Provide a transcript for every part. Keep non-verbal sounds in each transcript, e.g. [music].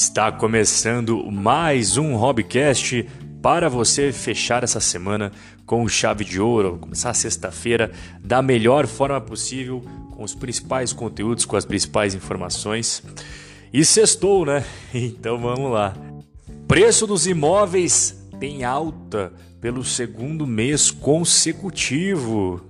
Está começando mais um Hobbycast para você fechar essa semana com chave de ouro, começar a sexta-feira da melhor forma possível, com os principais conteúdos, com as principais informações. E sextou, né? [laughs] Então vamos lá. Preço dos imóveis tem alta pelo segundo mês consecutivo.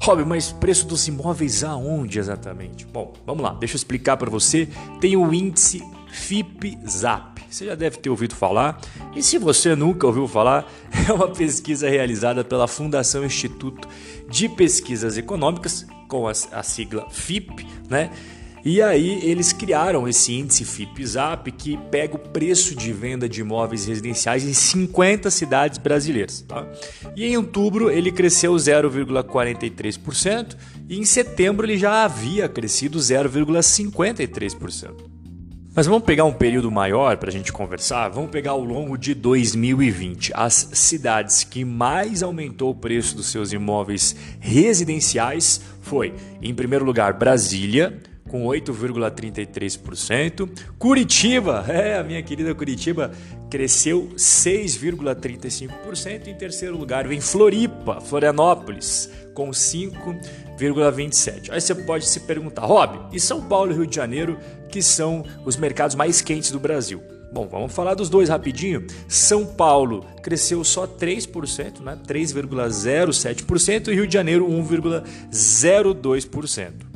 Rob, mas preço dos imóveis aonde exatamente? Bom, vamos lá, deixa eu explicar para você. Tem o índice FIP-ZAP. Você já deve ter ouvido falar. E se você nunca ouviu falar, [laughs] é uma pesquisa realizada pela Fundação Instituto de Pesquisas Econômicas, com a, a sigla FIP, né? E aí eles criaram esse índice FIP-ZAP que pega o preço de venda de imóveis residenciais em 50 cidades brasileiras. Tá? E em outubro ele cresceu 0,43% e em setembro ele já havia crescido 0,53%. Mas vamos pegar um período maior para a gente conversar? Vamos pegar ao longo de 2020. As cidades que mais aumentou o preço dos seus imóveis residenciais foi, em primeiro lugar, Brasília, com 8,33%. Curitiba, [laughs] é, a minha querida Curitiba, cresceu 6,35%. Em terceiro lugar vem Floripa, Florianópolis, com 5,27%. Aí você pode se perguntar, Rob, e São Paulo e Rio de Janeiro, que são os mercados mais quentes do Brasil? Bom, vamos falar dos dois rapidinho. São Paulo cresceu só 3%, né? 3,07% e Rio de Janeiro 1,02%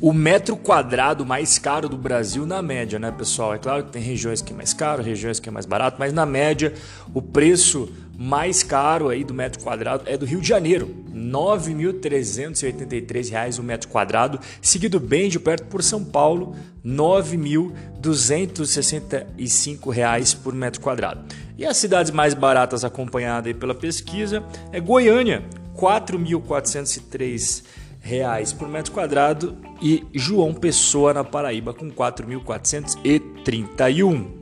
o metro quadrado mais caro do Brasil na média, né, pessoal? É claro que tem regiões que é mais caro, regiões que é mais barato, mas na média o preço mais caro aí do metro quadrado é do Rio de Janeiro, R$ 9.383 o metro quadrado, seguido bem de perto por São Paulo, R$ 9.265 por metro quadrado. E as cidades mais baratas acompanhadas pela pesquisa é Goiânia, R$ 4.403 reais por metro quadrado e João Pessoa na Paraíba com 4.431.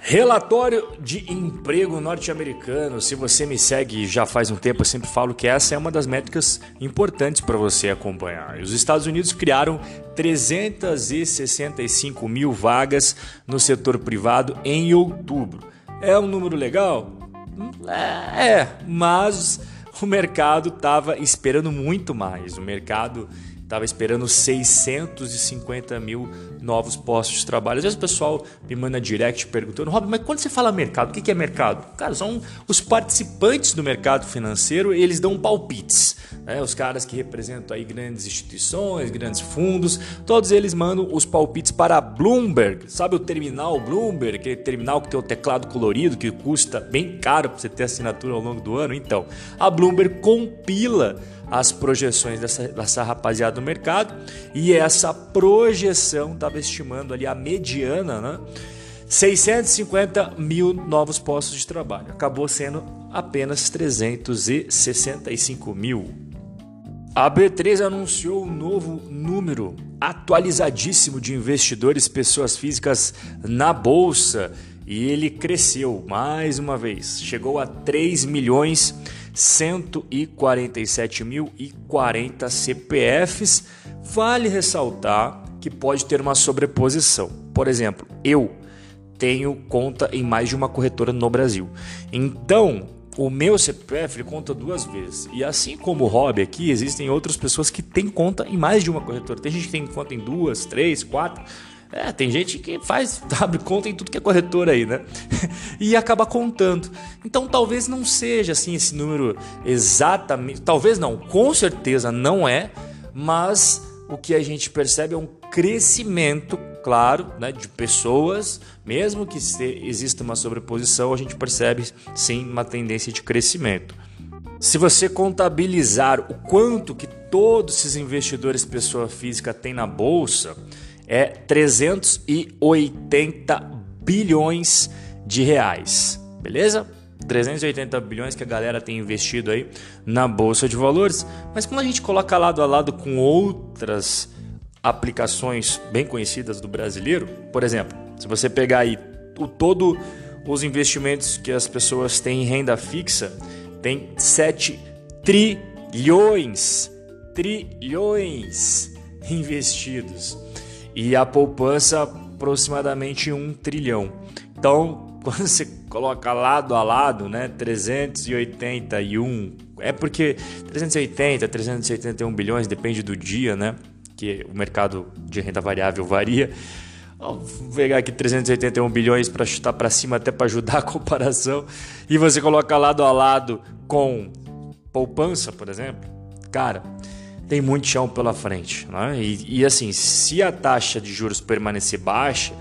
Relatório de emprego norte-americano. Se você me segue já faz um tempo, eu sempre falo que essa é uma das métricas importantes para você acompanhar. Os Estados Unidos criaram 365 mil vagas no setor privado em outubro. É um número legal? É, mas o mercado estava esperando muito mais. O mercado estava esperando 650 mil novos postos de trabalho. Às vezes o pessoal me manda direct perguntando, Rob, mas quando você fala mercado, o que é mercado? Cara, são os participantes do mercado financeiro e eles dão palpites. Né? Os caras que representam aí grandes instituições, grandes fundos, todos eles mandam os palpites para Bloomberg. Sabe o terminal Bloomberg, aquele terminal que tem o teclado colorido, que custa bem caro para você ter assinatura ao longo do ano? Então, a Bloomberg compila as projeções dessa, dessa rapaziada do mercado e essa projeção estava estimando ali a mediana, né? 650 mil novos postos de trabalho. Acabou sendo apenas 365 mil. A B3 anunciou um novo número atualizadíssimo de investidores pessoas físicas na bolsa e ele cresceu mais uma vez, chegou a 3 milhões 147.040 CPFs. Vale ressaltar que pode ter uma sobreposição. Por exemplo, eu tenho conta em mais de uma corretora no Brasil. Então, o meu CPF conta duas vezes. E assim como o Rob aqui, existem outras pessoas que têm conta em mais de uma corretora. Tem gente que tem conta em duas, três, quatro. É, tem gente que faz, [laughs] abre conta em tudo que é corretora aí, né? [laughs] e acaba contando. Então talvez não seja assim esse número exatamente, talvez não, com certeza não é, mas o que a gente percebe é um crescimento, claro, né, de pessoas, mesmo que exista uma sobreposição, a gente percebe sim uma tendência de crescimento. Se você contabilizar o quanto que todos esses investidores pessoa física têm na bolsa, é 380 bilhões de reais, beleza? 380 bilhões que a galera tem investido aí na bolsa de valores, mas quando a gente coloca lado a lado com outras aplicações bem conhecidas do brasileiro, por exemplo, se você pegar aí o todo os investimentos que as pessoas têm em renda fixa, tem 7 trilhões, trilhões investidos. E a poupança aproximadamente um trilhão. Então, [laughs] quando você coloca lado a lado, né, 381, é porque 380, 381 bilhões, depende do dia, né, que o mercado de renda variável varia. Vou pegar aqui 381 bilhões para chutar para cima até para ajudar a [laughs] comparação. E você coloca lado a lado com poupança, por exemplo. Cara, tem muito chão pela frente. Né? E, e assim, se a taxa de juros permanecer baixa,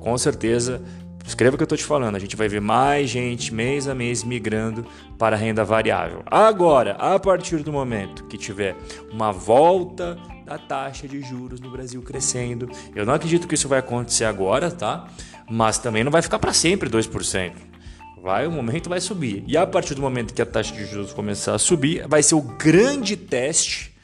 com certeza Escreva o que eu estou te falando. A gente vai ver mais gente mês a mês migrando para a renda variável. Agora, a partir do momento que tiver uma volta da taxa de juros no Brasil crescendo, eu não acredito que isso vai acontecer agora, tá? Mas também não vai ficar para sempre 2%. Vai, o momento vai subir. E a partir do momento que a taxa de juros começar a subir, vai ser o grande teste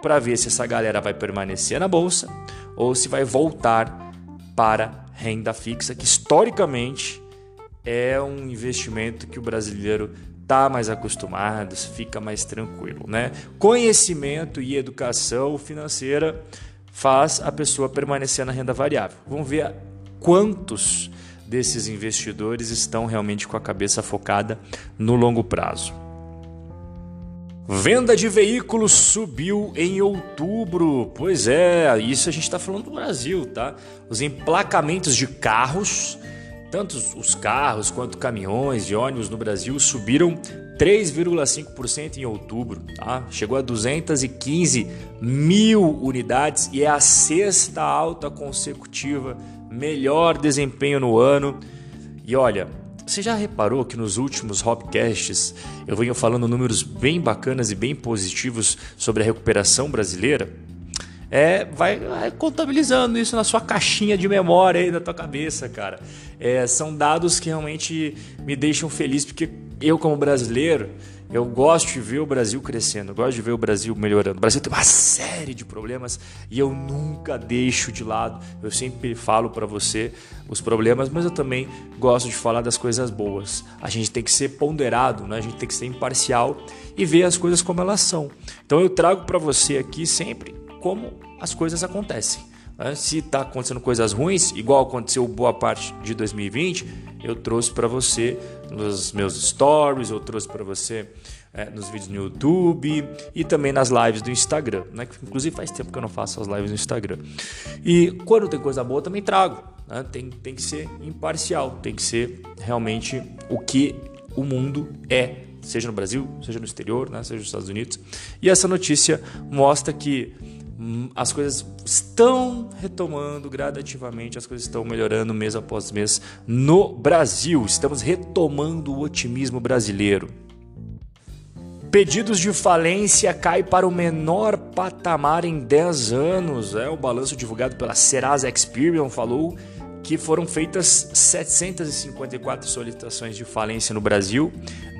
para ver se essa galera vai permanecer na bolsa ou se vai voltar para renda fixa, que historicamente é um investimento que o brasileiro está mais acostumado, fica mais tranquilo, né? Conhecimento e educação financeira faz a pessoa permanecer na renda variável. Vamos ver quantos desses investidores estão realmente com a cabeça focada no longo prazo. Venda de veículos subiu em outubro. Pois é, isso a gente está falando do Brasil, tá? Os emplacamentos de carros, tanto os carros quanto caminhões e ônibus no Brasil subiram 3,5% em outubro, tá? Chegou a 215 mil unidades e é a sexta alta consecutiva, melhor desempenho no ano. E olha, você já reparou que nos últimos Hopcasts eu venho falando números bem bacanas e bem positivos sobre a recuperação brasileira? É, vai, vai contabilizando isso na sua caixinha de memória aí da tua cabeça, cara. É, são dados que realmente me deixam feliz porque eu como brasileiro eu gosto de ver o Brasil crescendo, eu gosto de ver o Brasil melhorando. O Brasil tem uma série de problemas e eu nunca deixo de lado. Eu sempre falo para você os problemas, mas eu também gosto de falar das coisas boas. A gente tem que ser ponderado, né? a gente tem que ser imparcial e ver as coisas como elas são. Então eu trago para você aqui sempre como as coisas acontecem. Se está acontecendo coisas ruins, igual aconteceu boa parte de 2020, eu trouxe para você nos meus stories, eu trouxe para você é, nos vídeos no YouTube e também nas lives do Instagram, né? Inclusive faz tempo que eu não faço as lives no Instagram. E quando tem coisa boa também trago. Né? Tem, tem que ser imparcial, tem que ser realmente o que o mundo é, seja no Brasil, seja no exterior, né? seja nos Estados Unidos. E essa notícia mostra que as coisas estão retomando gradativamente, as coisas estão melhorando mês após mês no Brasil. Estamos retomando o otimismo brasileiro. Pedidos de falência cai para o menor patamar em 10 anos. É o balanço divulgado pela Serasa Experian falou que foram feitas 754 solicitações de falência no Brasil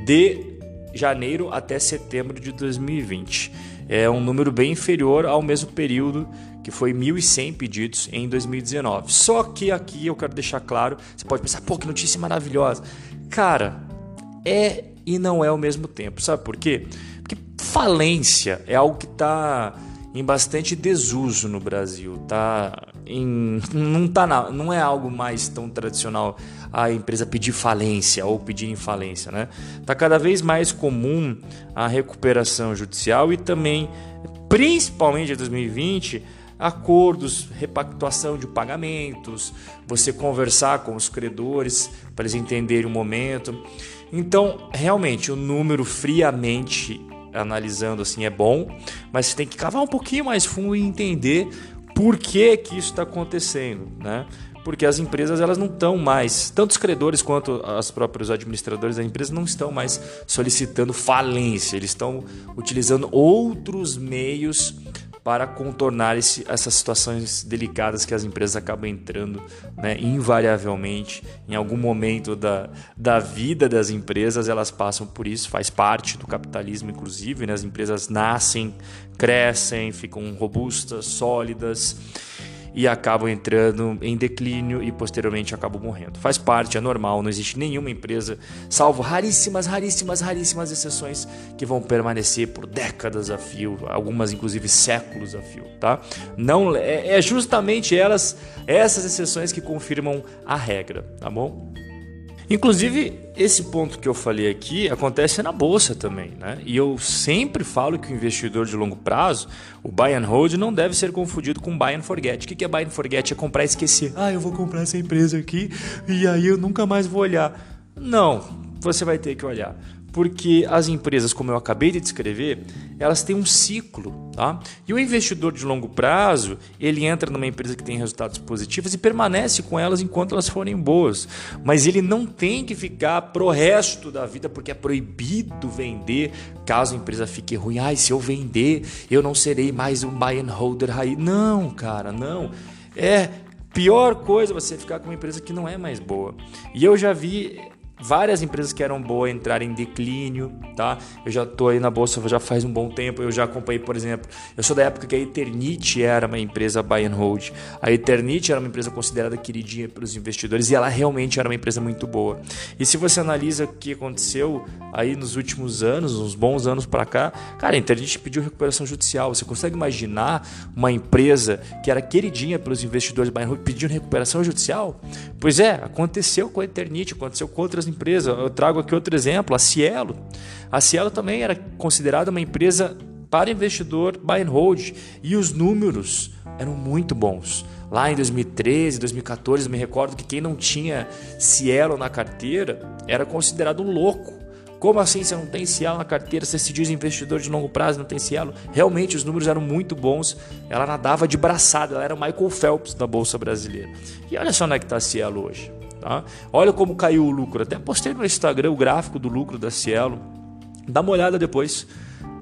de janeiro até setembro de 2020 é um número bem inferior ao mesmo período que foi 1.100 pedidos em 2019. Só que aqui eu quero deixar claro, você pode pensar, pô, que notícia maravilhosa. Cara, é e não é ao mesmo tempo. Sabe por quê? Porque falência é algo que está em bastante desuso no Brasil, tá? Em, não, tá na, não é algo mais tão tradicional a empresa pedir falência ou pedir em falência, né? Tá cada vez mais comum a recuperação judicial e também, principalmente em 2020, acordos, repactuação de pagamentos, você conversar com os credores para eles entenderem o momento. Então, realmente, o número friamente analisando assim é bom, mas você tem que cavar um pouquinho mais fundo e entender por que que isso está acontecendo, né? Porque as empresas elas não estão mais, tanto os credores quanto os próprios administradores da empresa não estão mais solicitando falência, eles estão utilizando outros meios para contornar esse, essas situações delicadas que as empresas acabam entrando né, invariavelmente em algum momento da, da vida das empresas elas passam por isso faz parte do capitalismo inclusive né, as empresas nascem crescem ficam robustas sólidas e acabam entrando em declínio e posteriormente acabam morrendo. Faz parte, é normal, não existe nenhuma empresa, salvo raríssimas, raríssimas, raríssimas exceções que vão permanecer por décadas a fio, algumas inclusive séculos a fio, tá? Não é, é justamente elas, essas exceções que confirmam a regra, tá bom? Inclusive, esse ponto que eu falei aqui acontece na bolsa também, né? E eu sempre falo que o investidor de longo prazo, o buy and hold, não deve ser confundido com buy and forget. O que é buy and forget? É comprar e esquecer. Ah, eu vou comprar essa empresa aqui e aí eu nunca mais vou olhar. Não, você vai ter que olhar porque as empresas, como eu acabei de descrever, elas têm um ciclo, tá? E o investidor de longo prazo, ele entra numa empresa que tem resultados positivos e permanece com elas enquanto elas forem boas, mas ele não tem que ficar pro resto da vida porque é proibido vender caso a empresa fique ruim. Ai, se eu vender, eu não serei mais um buy and holder aí. Não, cara, não. É pior coisa você ficar com uma empresa que não é mais boa. E eu já vi várias empresas que eram boas entrarem em declínio, tá? Eu já estou aí na bolsa já faz um bom tempo, eu já acompanhei, por exemplo, eu sou da época que a Eternit era uma empresa buy and hold. A Eternit era uma empresa considerada queridinha pelos investidores e ela realmente era uma empresa muito boa. E se você analisa o que aconteceu aí nos últimos anos, uns bons anos para cá, cara, a Eternit pediu recuperação judicial. Você consegue imaginar uma empresa que era queridinha pelos investidores buy and hold pedindo recuperação judicial? Pois é, aconteceu com a Eternit, aconteceu com outras empresas. Eu trago aqui outro exemplo, a Cielo. A Cielo também era considerada uma empresa para investidor buy and hold e os números eram muito bons. Lá em 2013, 2014, me recordo que quem não tinha Cielo na carteira era considerado um louco. Como assim você não tem Cielo na carteira? Você se diz investidor de longo prazo não tem Cielo? Realmente os números eram muito bons. Ela nadava de braçada, ela era o Michael Phelps da Bolsa Brasileira. E olha só onde é que está Cielo hoje. Tá? Olha como caiu o lucro. Até postei no Instagram o gráfico do lucro da Cielo. Dá uma olhada depois.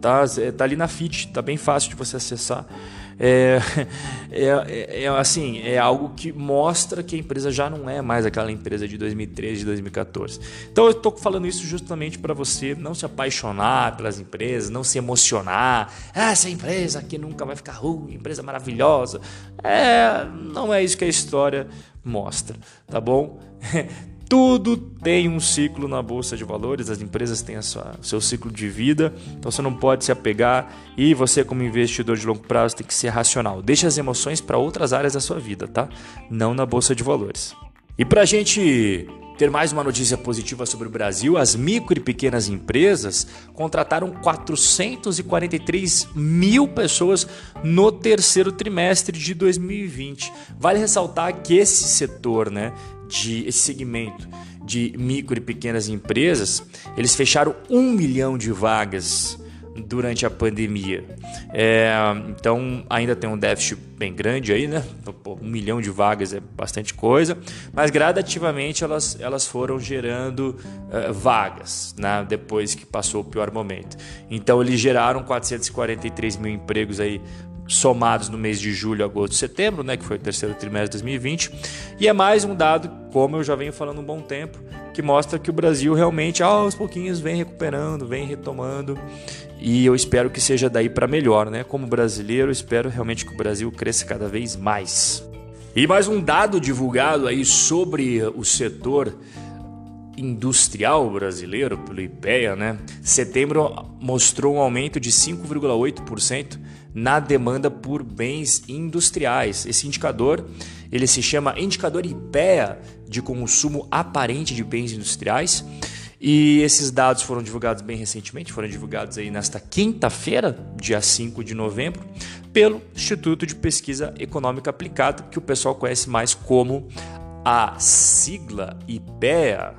Tá, é, tá ali na FIT, tá bem fácil de você acessar. É, [laughs] é, é, é, assim, é algo que mostra que a empresa já não é mais aquela empresa de 2013, de 2014. Então eu estou falando isso justamente para você não se apaixonar pelas empresas, não se emocionar. Ah, essa empresa aqui nunca vai ficar ruim, empresa maravilhosa. É, não é isso que a história mostra, tá bom? [laughs] Tudo tem um ciclo na bolsa de valores, as empresas têm o seu ciclo de vida, então você não pode se apegar e você, como investidor de longo prazo, tem que ser racional. Deixe as emoções para outras áreas da sua vida, tá? Não na bolsa de valores. E para a gente ter mais uma notícia positiva sobre o Brasil, as micro e pequenas empresas contrataram 443 mil pessoas no terceiro trimestre de 2020. Vale ressaltar que esse setor, né, de esse segmento de micro e pequenas empresas, eles fecharam um milhão de vagas durante a pandemia. É, então ainda tem um déficit bem grande aí, né? Um milhão de vagas é bastante coisa, mas gradativamente elas, elas foram gerando uh, vagas né? depois que passou o pior momento. Então eles geraram 443 mil empregos aí somados no mês de julho, agosto, setembro, né, que foi o terceiro trimestre de 2020. E é mais um dado, como eu já venho falando um bom tempo, que mostra que o Brasil realmente aos pouquinhos vem recuperando, vem retomando e eu espero que seja daí para melhor, né? Como brasileiro, espero realmente que o Brasil cresça cada vez mais. E mais um dado divulgado aí sobre o setor industrial brasileiro pelo IPEA, né? Setembro mostrou um aumento de 5,8% na demanda por bens industriais. Esse indicador, ele se chama indicador IPEA de consumo aparente de bens industriais e esses dados foram divulgados bem recentemente, foram divulgados aí nesta quinta-feira, dia 5 de novembro, pelo Instituto de Pesquisa Econômica Aplicada, que o pessoal conhece mais como a sigla IPEA.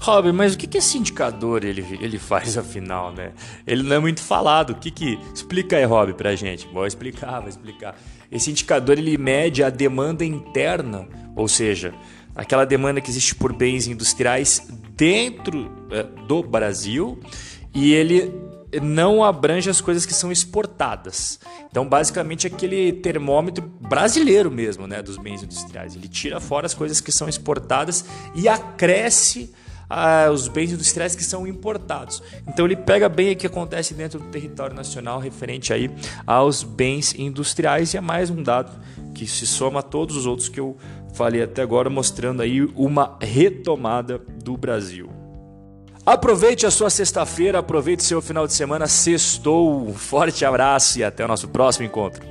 Rob, mas o que, que esse indicador ele, ele faz afinal, né? Ele não é muito falado. O que que explica aí, Rob, pra gente? Vou explicar, vou explicar. Esse indicador ele mede a demanda interna, ou seja, aquela demanda que existe por bens industriais dentro é, do Brasil e ele não abrange as coisas que são exportadas. Então, basicamente, aquele termômetro brasileiro mesmo, né, dos bens industriais. Ele tira fora as coisas que são exportadas e acresce ah, os bens industriais que são importados. Então ele pega bem o que acontece dentro do território nacional referente aí aos bens industriais e é mais um dado que se soma a todos os outros que eu falei até agora, mostrando aí uma retomada do Brasil. Aproveite a sua sexta-feira, aproveite seu final de semana, sextou. Um forte abraço e até o nosso próximo encontro.